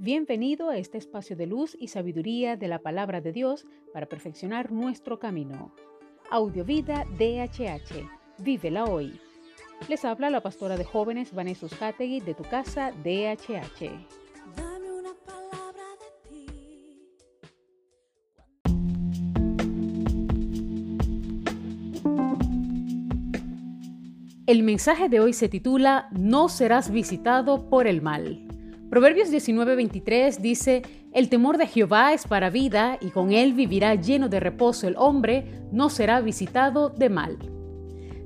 Bienvenido a este espacio de luz y sabiduría de la palabra de Dios para perfeccionar nuestro camino. Audiovida DHH. Vívela hoy. Les habla la pastora de jóvenes Vanessa Hategui de tu casa DHH. Dame una palabra de ti. El mensaje de hoy se titula No serás visitado por el mal. Proverbios 19:23 dice, El temor de Jehová es para vida, y con él vivirá lleno de reposo el hombre, no será visitado de mal.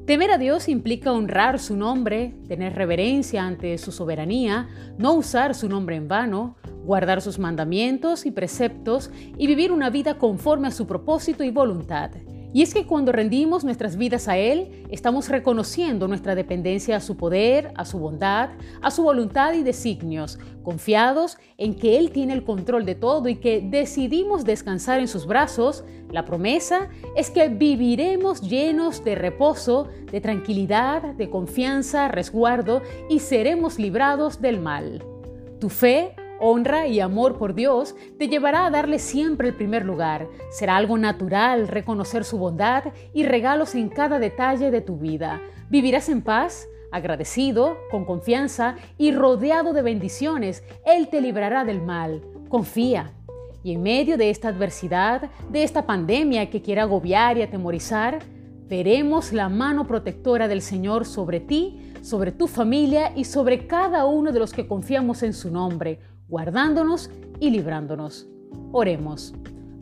Temer a Dios implica honrar su nombre, tener reverencia ante su soberanía, no usar su nombre en vano, guardar sus mandamientos y preceptos y vivir una vida conforme a su propósito y voluntad. Y es que cuando rendimos nuestras vidas a Él, estamos reconociendo nuestra dependencia a su poder, a su bondad, a su voluntad y designios, confiados en que Él tiene el control de todo y que decidimos descansar en sus brazos, la promesa es que viviremos llenos de reposo, de tranquilidad, de confianza, resguardo y seremos librados del mal. Tu fe honra y amor por Dios te llevará a darle siempre el primer lugar. Será algo natural reconocer su bondad y regalos en cada detalle de tu vida. Vivirás en paz, agradecido, con confianza y rodeado de bendiciones. Él te librará del mal. Confía. Y en medio de esta adversidad, de esta pandemia que quiere agobiar y atemorizar, veremos la mano protectora del Señor sobre ti, sobre tu familia y sobre cada uno de los que confiamos en su nombre guardándonos y librándonos. Oremos.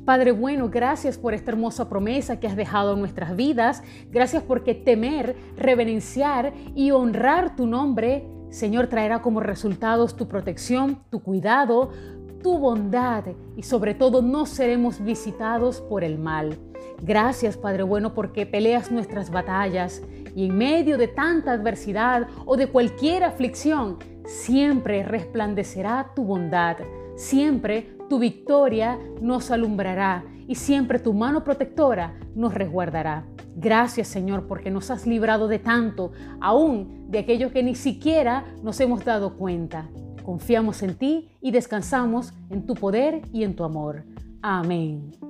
Padre bueno, gracias por esta hermosa promesa que has dejado en nuestras vidas. Gracias porque temer, reverenciar y honrar tu nombre, Señor, traerá como resultados tu protección, tu cuidado, tu bondad y sobre todo no seremos visitados por el mal. Gracias, Padre bueno, porque peleas nuestras batallas y en medio de tanta adversidad o de cualquier aflicción, siempre resplandecerá tu bondad, siempre tu victoria nos alumbrará y siempre tu mano protectora nos resguardará. Gracias Señor porque nos has librado de tanto, aún de aquello que ni siquiera nos hemos dado cuenta. Confiamos en ti y descansamos en tu poder y en tu amor. Amén.